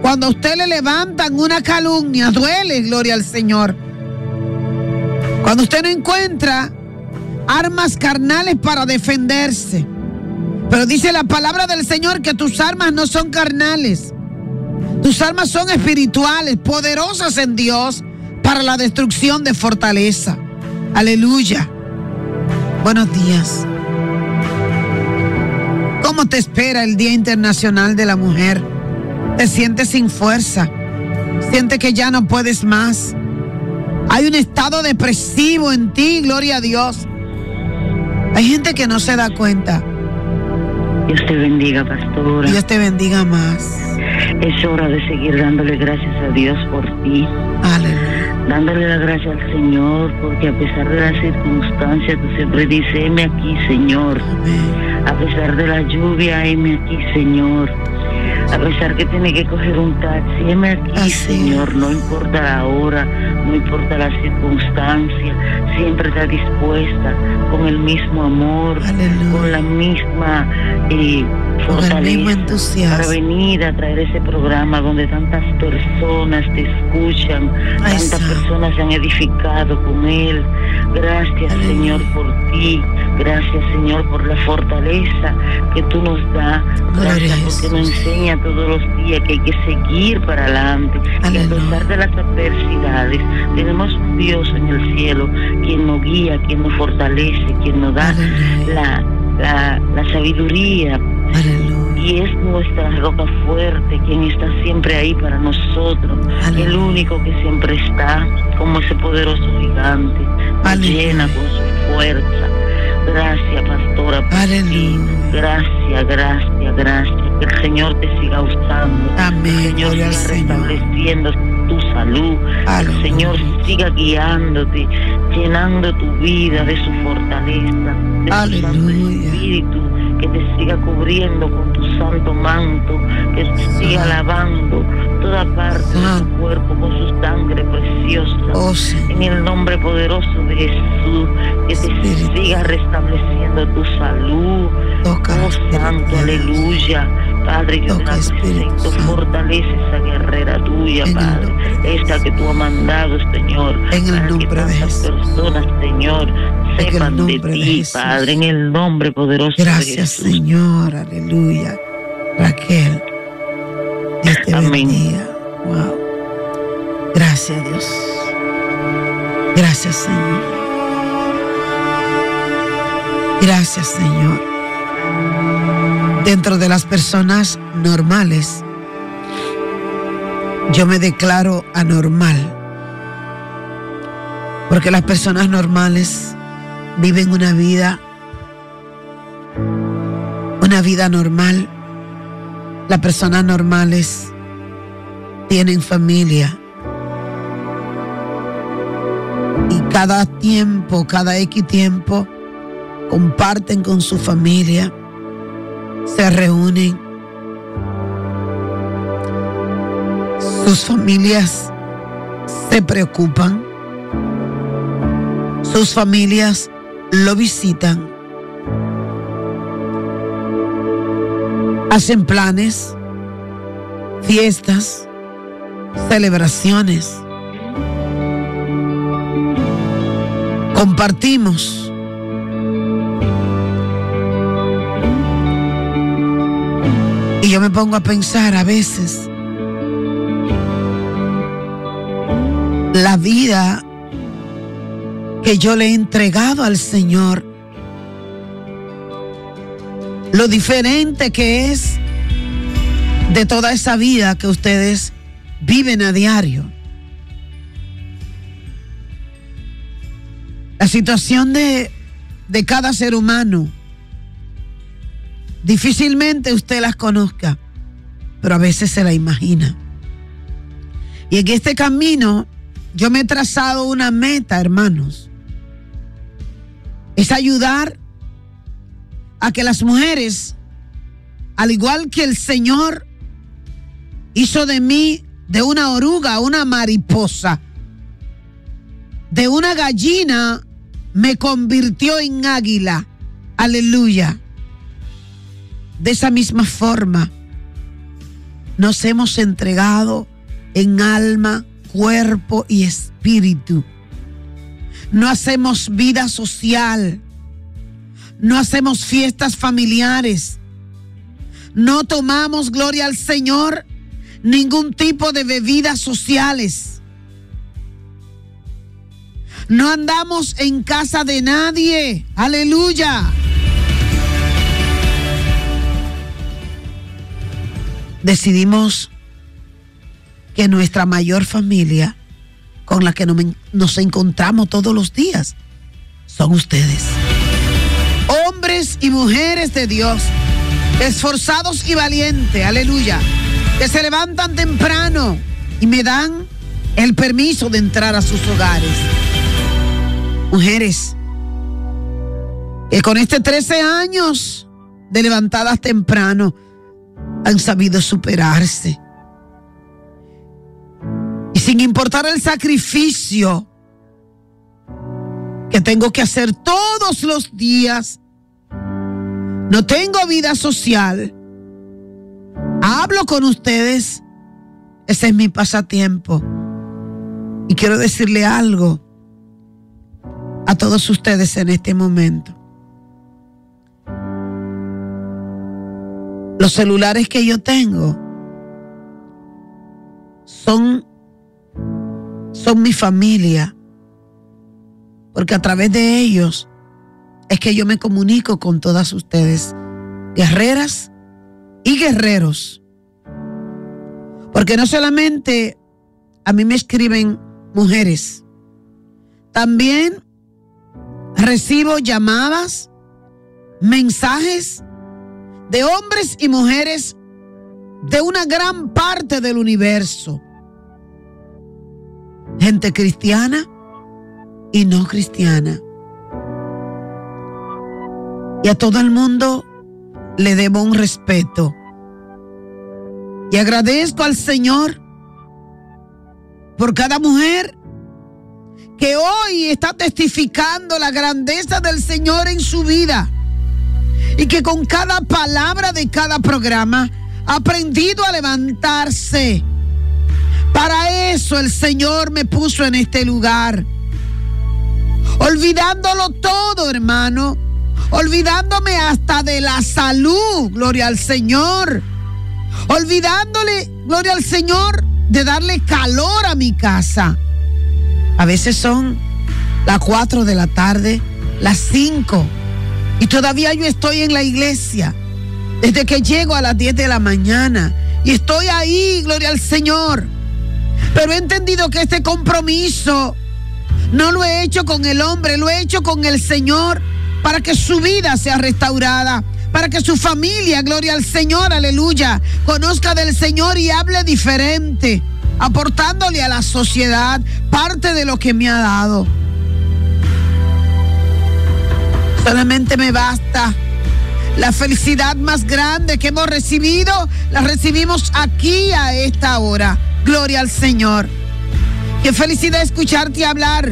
cuando a usted le levantan una calumnia. Duele, gloria al Señor. Cuando usted no encuentra armas carnales para defenderse. Pero dice la palabra del Señor que tus armas no son carnales. Tus armas son espirituales, poderosas en Dios para la destrucción de fortaleza. Aleluya. Buenos días. ¿Cómo te espera el Día Internacional de la Mujer? Te sientes sin fuerza. Sientes que ya no puedes más. Hay un estado depresivo en ti, gloria a Dios. Hay gente que no se da cuenta. Dios te bendiga, pastora. Dios te bendiga más. Es hora de seguir dándole gracias a Dios por ti. Aleluya. Dándole la gracia al Señor, porque a pesar de las circunstancias, tú siempre dices, heme aquí, Señor. A pesar de la lluvia, heme aquí, Señor. A pesar que tiene que coger un taxi, heme aquí, Señor. No importa la hora, no importa la circunstancia, siempre está dispuesta con el mismo amor, con la misma eh, fortaleza para venir a traer ese programa donde tantas personas te escuchan, tantas personas se han edificado con él. Gracias, Señor, por ti. Gracias, Señor, por la fortaleza que tú nos das. Gracias porque nos enseña todos los días que hay que seguir para adelante. Y a pesar de las adversidades, tenemos un Dios en el cielo quien nos guía, quien nos fortalece, quien nos da la, la, la sabiduría y es nuestra roca fuerte, quien está siempre ahí para nosotros, el único que siempre está como ese poderoso gigante, llena con su fuerza. Gracias, pastora, ti. Gracias, gracias, gracias. Que el Señor te siga usando. Amén. el Señor siga restableciendo tu salud. El Señor siga guiándote, llenando tu vida de su fortaleza, de su santo espíritu que te siga cubriendo con tu santo manto, que te siga lavando toda parte de tu cuerpo con su sangre preciosa. Oh, en el nombre poderoso de Jesús, que te siga restableciendo tu salud. oh santo, aleluya. Padre, yo te necesito, fortalece esa guerrera tuya, Padre, esta que tú has mandado, Señor, en el nombre que tantas de personas, Señor, sepan de ti, Padre, en el nombre poderoso Gracias, de Jesús. Señor, aleluya. Raquel, Dios te Amén. bendiga. Wow. Gracias, Dios. Gracias, Señor. Gracias, Señor. Dentro de las personas normales, yo me declaro anormal. Porque las personas normales viven una vida, una vida normal. Las personas normales tienen familia. Y cada tiempo, cada X tiempo, comparten con su familia, se reúnen. Sus familias se preocupan. Sus familias lo visitan. Hacen planes, fiestas, celebraciones. Compartimos. Y yo me pongo a pensar a veces la vida que yo le he entregado al Señor, lo diferente que es de toda esa vida que ustedes viven a diario. La situación de, de cada ser humano, difícilmente usted las conozca, pero a veces se la imagina. Y en este camino yo me he trazado una meta, hermanos. Es ayudar a que las mujeres, al igual que el Señor hizo de mí de una oruga, una mariposa, de una gallina, me convirtió en águila. Aleluya. De esa misma forma, nos hemos entregado en alma, cuerpo y espíritu. No hacemos vida social. No hacemos fiestas familiares. No tomamos, gloria al Señor, ningún tipo de bebidas sociales. No andamos en casa de nadie. Aleluya. Decidimos que nuestra mayor familia con la que nos encontramos todos los días son ustedes. Hombres y mujeres de Dios, esforzados y valientes, aleluya, que se levantan temprano y me dan el permiso de entrar a sus hogares. Mujeres, que con este 13 años de levantadas temprano han sabido superarse y sin importar el sacrificio que tengo que hacer todos los días, no tengo vida social, hablo con ustedes, ese es mi pasatiempo. Y quiero decirle algo a todos ustedes en este momento. Los celulares que yo tengo son son mi familia, porque a través de ellos es que yo me comunico con todas ustedes, guerreras y guerreros. Porque no solamente a mí me escriben mujeres, también recibo llamadas, mensajes de hombres y mujeres de una gran parte del universo gente cristiana y no cristiana. Y a todo el mundo le debo un respeto. Y agradezco al Señor por cada mujer que hoy está testificando la grandeza del Señor en su vida. Y que con cada palabra de cada programa ha aprendido a levantarse para eso el Señor me puso en este lugar. Olvidándolo todo, hermano. Olvidándome hasta de la salud, gloria al Señor. Olvidándole, gloria al Señor, de darle calor a mi casa. A veces son las 4 de la tarde, las 5 Y todavía yo estoy en la iglesia. Desde que llego a las 10 de la mañana. Y estoy ahí, gloria al Señor. Pero he entendido que este compromiso no lo he hecho con el hombre, lo he hecho con el Señor para que su vida sea restaurada, para que su familia, gloria al Señor, aleluya, conozca del Señor y hable diferente, aportándole a la sociedad parte de lo que me ha dado. Solamente me basta. La felicidad más grande que hemos recibido, la recibimos aquí a esta hora. Gloria al Señor. Qué felicidad escucharte hablar.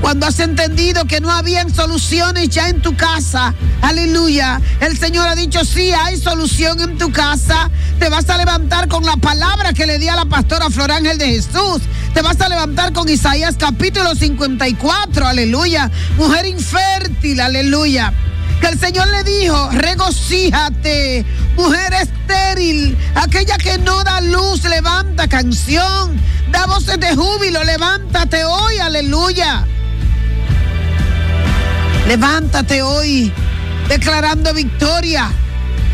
Cuando has entendido que no habían soluciones ya en tu casa. Aleluya. El Señor ha dicho, sí, hay solución en tu casa. Te vas a levantar con la palabra que le di a la pastora Flor Ángel de Jesús. Te vas a levantar con Isaías capítulo 54. Aleluya. Mujer infértil. Aleluya que el Señor le dijo, regocíjate, mujer estéril, aquella que no da luz, levanta canción, da voces de júbilo, levántate hoy, aleluya. Levántate hoy, declarando victoria,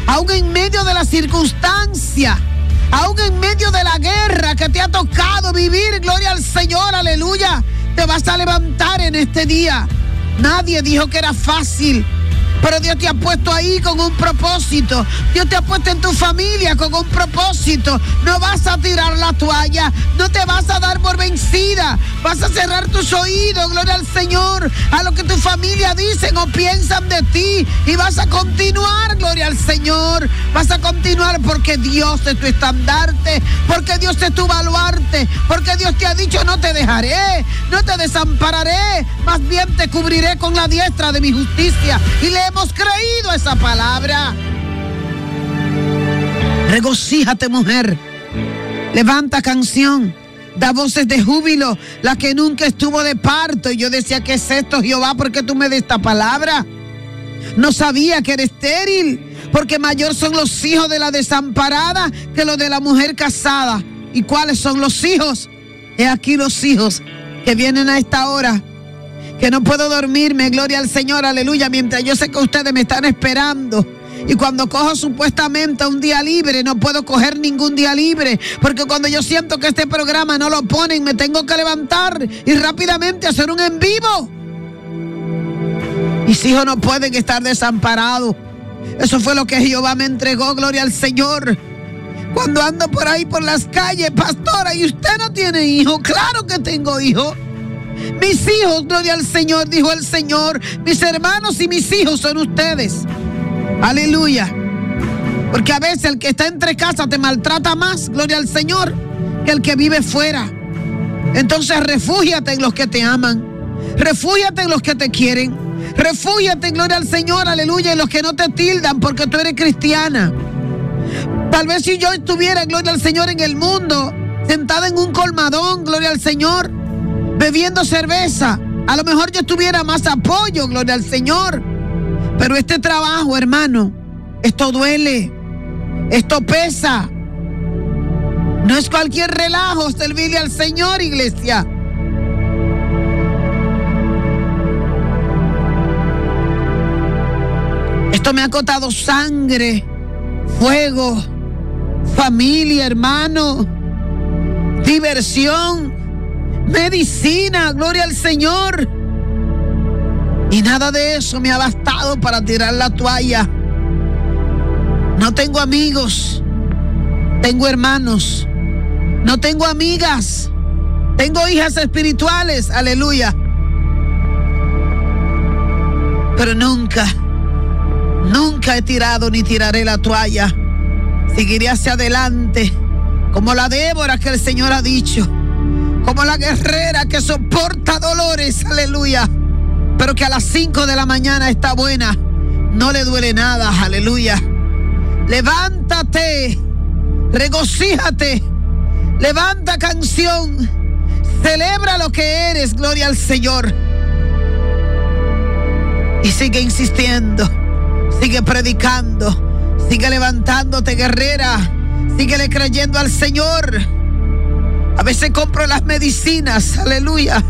aún en medio de la circunstancia, aún en medio de la guerra que te ha tocado vivir, gloria al Señor, aleluya, te vas a levantar en este día. Nadie dijo que era fácil. Pero Dios te ha puesto ahí con un propósito. Dios te ha puesto en tu familia con un propósito. No vas a tirar la toalla. No te vas a dar por vencida. Vas a cerrar tus oídos, gloria al Señor, a lo que tu familia dicen o piensan de ti. Y vas a continuar, gloria al Señor. Vas a continuar porque Dios es tu estandarte. Porque Dios es tu baluarte. Porque Dios te ha dicho no te dejaré. No te desampararé. Más bien te cubriré con la diestra de mi justicia. Y le hemos creído esa palabra. Regocíjate, mujer. Levanta canción. Da voces de júbilo, la que nunca estuvo de parto. Y yo decía, ¿qué es esto, Jehová? ¿Por qué tú me das esta palabra? No sabía que eres estéril, porque mayor son los hijos de la desamparada que los de la mujer casada. ¿Y cuáles son los hijos? He aquí los hijos que vienen a esta hora que no puedo dormirme, gloria al Señor, aleluya, mientras yo sé que ustedes me están esperando. Y cuando cojo supuestamente un día libre, no puedo coger ningún día libre. Porque cuando yo siento que este programa no lo ponen, me tengo que levantar y rápidamente hacer un en vivo. Mis hijos no pueden estar desamparados. Eso fue lo que Jehová me entregó, gloria al Señor. Cuando ando por ahí por las calles, pastora, y usted no tiene hijo, claro que tengo hijo. Mis hijos, gloria al Señor, dijo el Señor. Mis hermanos y mis hijos son ustedes. Aleluya. Porque a veces el que está entre casa te maltrata más, gloria al Señor, que el que vive fuera. Entonces refúgiate en los que te aman. Refúgiate en los que te quieren. Refúgiate, gloria al Señor, aleluya, en los que no te tildan porque tú eres cristiana. Tal vez si yo estuviera, gloria al Señor, en el mundo, sentada en un colmadón, gloria al Señor, bebiendo cerveza. A lo mejor yo tuviera más apoyo, gloria al Señor. Pero este trabajo, hermano, esto duele, esto pesa. No es cualquier relajo servirle al Señor, iglesia. Esto me ha costado sangre, fuego, familia, hermano, diversión medicina, gloria al Señor. Y nada de eso me ha bastado para tirar la toalla. No tengo amigos, tengo hermanos, no tengo amigas, tengo hijas espirituales, aleluya. Pero nunca, nunca he tirado ni tiraré la toalla. Seguiré hacia adelante, como la Débora que el Señor ha dicho como la guerrera que soporta dolores, aleluya, pero que a las 5 de la mañana está buena, no le duele nada, aleluya. Levántate, regocíjate, levanta canción, celebra lo que eres, gloria al Señor. Y sigue insistiendo, sigue predicando, sigue levantándote, guerrera, sigue creyendo al Señor. A veces compro las medicinas, aleluya.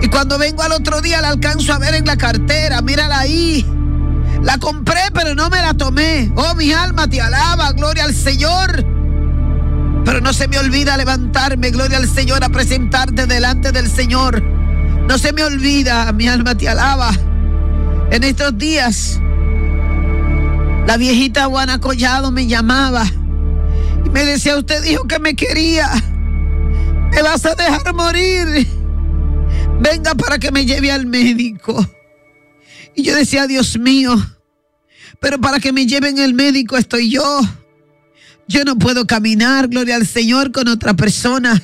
Y cuando vengo al otro día la alcanzo a ver en la cartera, mírala ahí. La compré, pero no me la tomé. Oh, mi alma te alaba, gloria al Señor. Pero no se me olvida levantarme, gloria al Señor, a presentarte delante del Señor. No se me olvida, mi alma te alaba. En estos días, la viejita Juana Collado me llamaba y me decía, usted dijo que me quería. Me vas a dejar morir. Venga para que me lleve al médico. Y yo decía, Dios mío, pero para que me lleven el médico estoy yo. Yo no puedo caminar, gloria al Señor, con otra persona.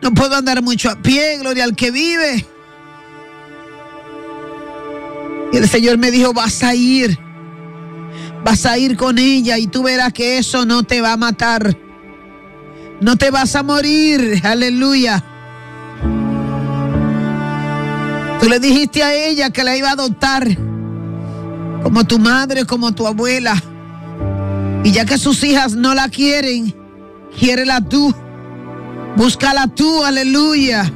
No puedo andar mucho a pie, gloria al que vive. Y el Señor me dijo, vas a ir. Vas a ir con ella y tú verás que eso no te va a matar. No te vas a morir. Aleluya. Tú le dijiste a ella que la iba a adoptar como tu madre, como tu abuela. Y ya que sus hijas no la quieren, quiérela tú. Búscala tú, aleluya.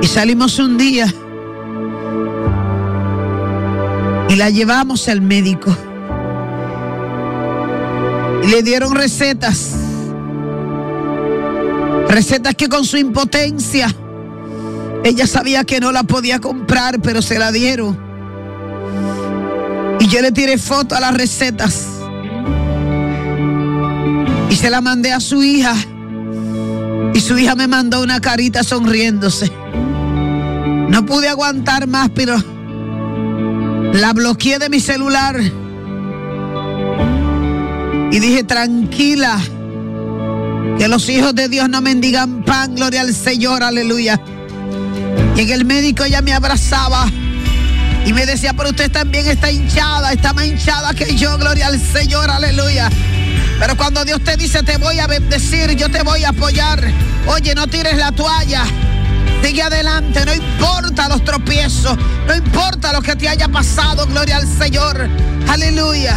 Y salimos un día y la llevamos al médico. Le dieron recetas. Recetas que con su impotencia ella sabía que no la podía comprar, pero se la dieron. Y yo le tiré foto a las recetas. Y se la mandé a su hija. Y su hija me mandó una carita sonriéndose. No pude aguantar más, pero la bloqueé de mi celular. Y dije, tranquila, que los hijos de Dios no mendigan pan, gloria al Señor, aleluya. Y en el médico ella me abrazaba y me decía, pero usted también está hinchada, está más hinchada que yo, gloria al Señor, aleluya. Pero cuando Dios te dice, te voy a bendecir, yo te voy a apoyar. Oye, no tires la toalla. Sigue adelante, no importa los tropiezos, no importa lo que te haya pasado, gloria al Señor. Aleluya.